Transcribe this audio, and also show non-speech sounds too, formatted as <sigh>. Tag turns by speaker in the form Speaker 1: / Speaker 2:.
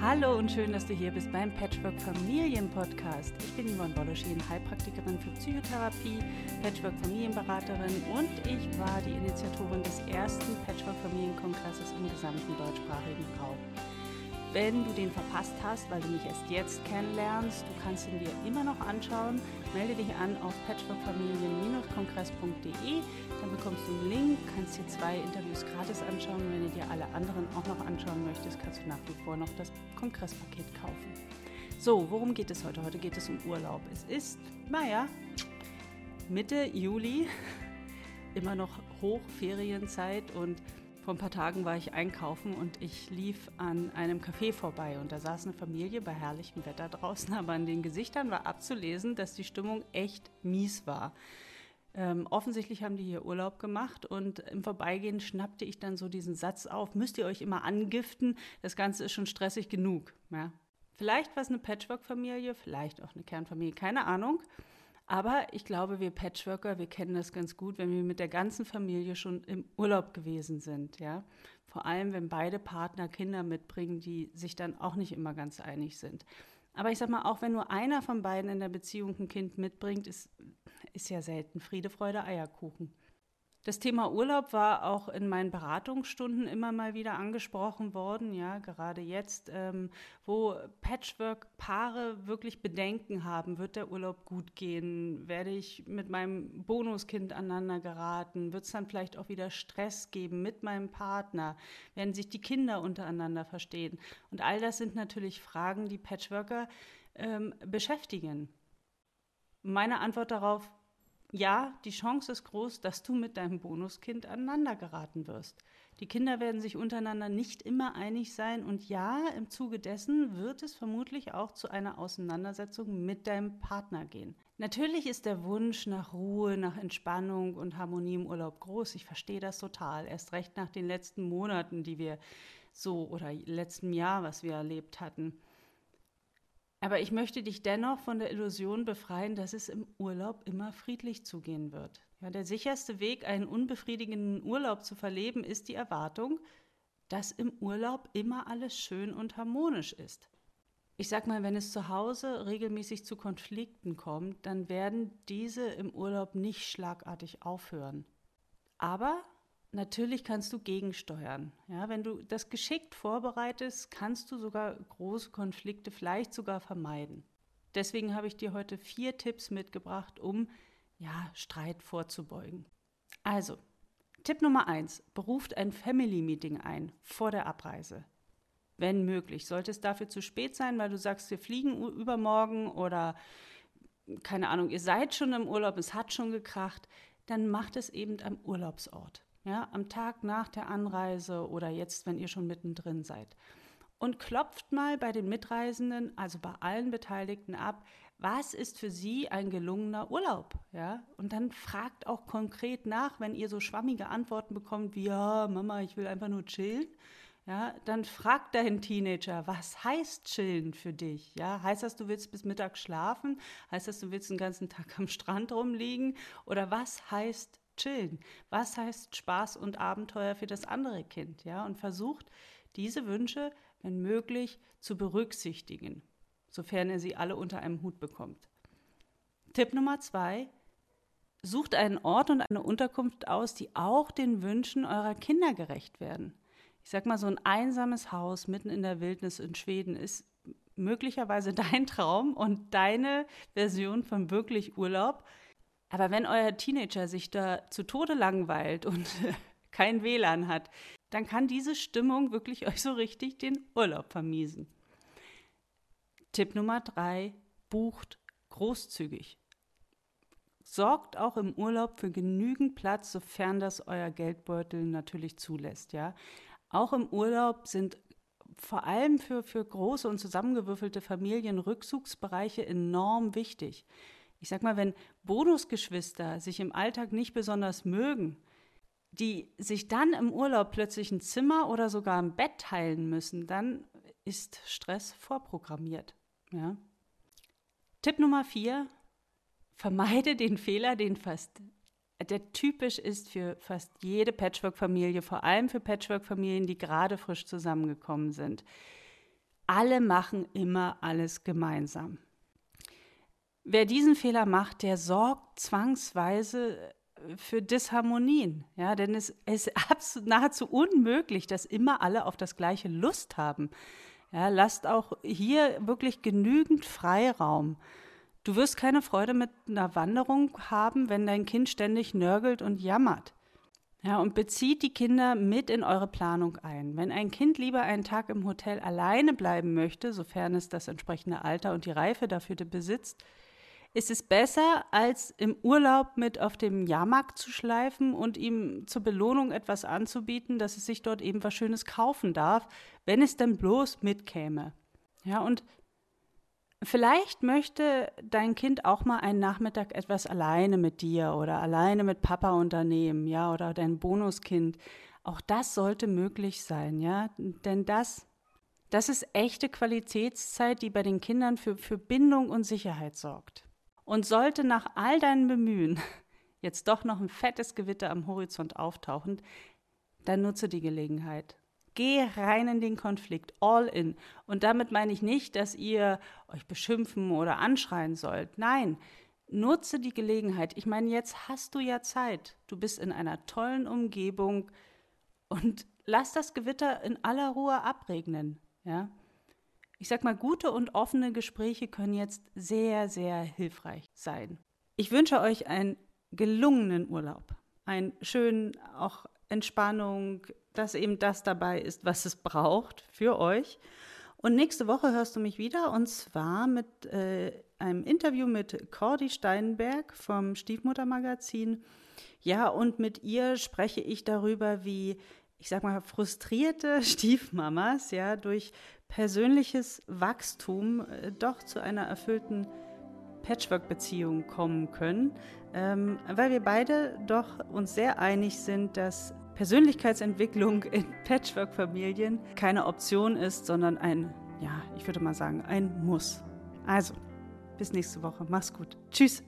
Speaker 1: Hallo und schön, dass du hier bist beim Patchwork Familien Podcast. Ich bin Yvonne Bolloschien, Heilpraktikerin für Psychotherapie, Patchwork Familienberaterin und ich war die Initiatorin des ersten Patchwork Familienkongresses im gesamten deutschsprachigen Raum. Wenn du den verpasst hast, weil du mich erst jetzt kennenlernst, du kannst ihn dir immer noch anschauen. Melde dich an auf patchworkfamilien-kongress.de, dann bekommst du einen Link, kannst dir zwei Interviews gratis anschauen. Wenn du dir alle anderen auch noch anschauen möchtest, kannst du nach wie vor noch das Kongresspaket kaufen. So, worum geht es heute? Heute geht es um Urlaub. Es ist, naja, Mitte Juli, <laughs> immer noch Hochferienzeit und vor ein paar Tagen war ich einkaufen und ich lief an einem Café vorbei und da saß eine Familie bei herrlichem Wetter draußen, <laughs> aber an den Gesichtern war abzulesen, dass die Stimmung echt mies war. Ähm, offensichtlich haben die hier Urlaub gemacht und im Vorbeigehen schnappte ich dann so diesen Satz auf, müsst ihr euch immer angiften, das Ganze ist schon stressig genug. Ja. Vielleicht war es eine Patchwork-Familie, vielleicht auch eine Kernfamilie, keine Ahnung. Aber ich glaube, wir Patchworker, wir kennen das ganz gut, wenn wir mit der ganzen Familie schon im Urlaub gewesen sind, ja. Vor allem, wenn beide Partner Kinder mitbringen, die sich dann auch nicht immer ganz einig sind. Aber ich sag mal, auch wenn nur einer von beiden in der Beziehung ein Kind mitbringt, ist, ist ja selten Friede, Freude, Eierkuchen. Das Thema Urlaub war auch in meinen Beratungsstunden immer mal wieder angesprochen worden, ja, gerade jetzt, ähm, wo Patchwork-Paare wirklich Bedenken haben, wird der Urlaub gut gehen, werde ich mit meinem Bonuskind aneinander geraten, wird es dann vielleicht auch wieder Stress geben mit meinem Partner, werden sich die Kinder untereinander verstehen. Und all das sind natürlich Fragen, die Patchworker ähm, beschäftigen. Meine Antwort darauf, ja, die Chance ist groß, dass du mit deinem Bonuskind aneinander geraten wirst. Die Kinder werden sich untereinander nicht immer einig sein und ja, im Zuge dessen wird es vermutlich auch zu einer Auseinandersetzung mit deinem Partner gehen. Natürlich ist der Wunsch nach Ruhe, nach Entspannung und Harmonie im Urlaub groß. Ich verstehe das total. Erst recht nach den letzten Monaten, die wir so oder letzten Jahr, was wir erlebt hatten. Aber ich möchte dich dennoch von der Illusion befreien, dass es im Urlaub immer friedlich zugehen wird. Ja, der sicherste Weg, einen unbefriedigenden Urlaub zu verleben, ist die Erwartung, dass im Urlaub immer alles schön und harmonisch ist. Ich sag mal, wenn es zu Hause regelmäßig zu Konflikten kommt, dann werden diese im Urlaub nicht schlagartig aufhören. Aber Natürlich kannst du gegensteuern. Ja, wenn du das geschickt vorbereitest, kannst du sogar große Konflikte vielleicht sogar vermeiden. Deswegen habe ich dir heute vier Tipps mitgebracht, um ja, Streit vorzubeugen. Also, Tipp Nummer eins: Beruft ein Family Meeting ein vor der Abreise. Wenn möglich. Sollte es dafür zu spät sein, weil du sagst, wir fliegen übermorgen oder keine Ahnung, ihr seid schon im Urlaub, es hat schon gekracht, dann macht es eben am Urlaubsort ja, am Tag nach der Anreise oder jetzt, wenn ihr schon mittendrin seid. Und klopft mal bei den Mitreisenden, also bei allen Beteiligten ab, was ist für sie ein gelungener Urlaub? Ja? Und dann fragt auch konkret nach, wenn ihr so schwammige Antworten bekommt wie, ja, Mama, ich will einfach nur chillen. Ja, dann fragt dein Teenager, was heißt chillen für dich? Ja, heißt das, du willst bis Mittag schlafen? Heißt das, du willst den ganzen Tag am Strand rumliegen? Oder was heißt chillen? Was heißt Spaß und Abenteuer für das andere Kind? Ja, und versucht diese Wünsche, wenn möglich, zu berücksichtigen, sofern er sie alle unter einem Hut bekommt. Tipp Nummer zwei: Sucht einen Ort und eine Unterkunft aus, die auch den Wünschen eurer Kinder gerecht werden. Ich sag mal, so ein einsames Haus mitten in der Wildnis in Schweden ist möglicherweise <laughs> dein Traum und deine Version von wirklich Urlaub. Aber wenn euer Teenager sich da zu Tode langweilt und <laughs> kein WLAN hat, dann kann diese Stimmung wirklich euch so richtig den Urlaub vermiesen. Tipp Nummer drei, bucht großzügig. Sorgt auch im Urlaub für genügend Platz, sofern das euer Geldbeutel natürlich zulässt. Ja? Auch im Urlaub sind vor allem für, für große und zusammengewürfelte Familien Rückzugsbereiche enorm wichtig ich sag mal, wenn Bonusgeschwister sich im Alltag nicht besonders mögen, die sich dann im Urlaub plötzlich ein Zimmer oder sogar ein Bett teilen müssen, dann ist Stress vorprogrammiert. Ja? Tipp Nummer vier: Vermeide den Fehler, den fast der typisch ist für fast jede Patchwork-Familie, vor allem für Patchwork-Familien, die gerade frisch zusammengekommen sind. alle machen immer alles gemeinsam. Wer diesen Fehler macht, der sorgt zwangsweise für Disharmonien. Ja, denn es, es ist nahezu unmöglich, dass immer alle auf das gleiche Lust haben. Ja, lasst auch hier wirklich genügend Freiraum. Du wirst keine Freude mit einer Wanderung haben, wenn dein Kind ständig nörgelt und jammert. Ja, und bezieht die Kinder mit in eure Planung ein. Wenn ein Kind lieber einen Tag im Hotel alleine bleiben möchte, sofern es das entsprechende Alter und die Reife dafür besitzt, ist es besser, als im Urlaub mit auf dem Jahrmarkt zu schleifen und ihm zur Belohnung etwas anzubieten, dass es sich dort eben was Schönes kaufen darf, wenn es denn bloß mitkäme. Ja, und vielleicht möchte dein Kind auch mal einen Nachmittag etwas alleine mit dir oder alleine mit Papa unternehmen, ja, oder dein Bonuskind. Auch das sollte möglich sein, ja, denn das das ist echte Qualitätszeit, die bei den Kindern für, für Bindung und Sicherheit sorgt. Und sollte nach all deinen Bemühen <laughs> jetzt doch noch ein fettes Gewitter am Horizont auftauchen, dann nutze die Gelegenheit. Geh rein in den Konflikt, all in. Und damit meine ich nicht, dass ihr euch beschimpfen oder anschreien sollt. Nein, nutze die Gelegenheit. Ich meine, jetzt hast du ja Zeit. Du bist in einer tollen Umgebung und lass das Gewitter in aller Ruhe abregnen. Ja? Ich sag mal, gute und offene Gespräche können jetzt sehr, sehr hilfreich sein. Ich wünsche euch einen gelungenen Urlaub, einen schönen, auch Entspannung, dass eben das dabei ist, was es braucht für euch. Und nächste Woche hörst du mich wieder und zwar mit äh, einem Interview mit Cordy Steinberg vom Stiefmuttermagazin. Ja, und mit ihr spreche ich darüber, wie ich sag mal, frustrierte <laughs> Stiefmamas ja durch persönliches Wachstum äh, doch zu einer erfüllten Patchwork-Beziehung kommen können, ähm, weil wir beide doch uns sehr einig sind, dass Persönlichkeitsentwicklung in <laughs> Patchwork-Familien keine Option ist, sondern ein, ja, ich würde mal sagen, ein Muss. Also, bis nächste Woche. Mach's gut. Tschüss.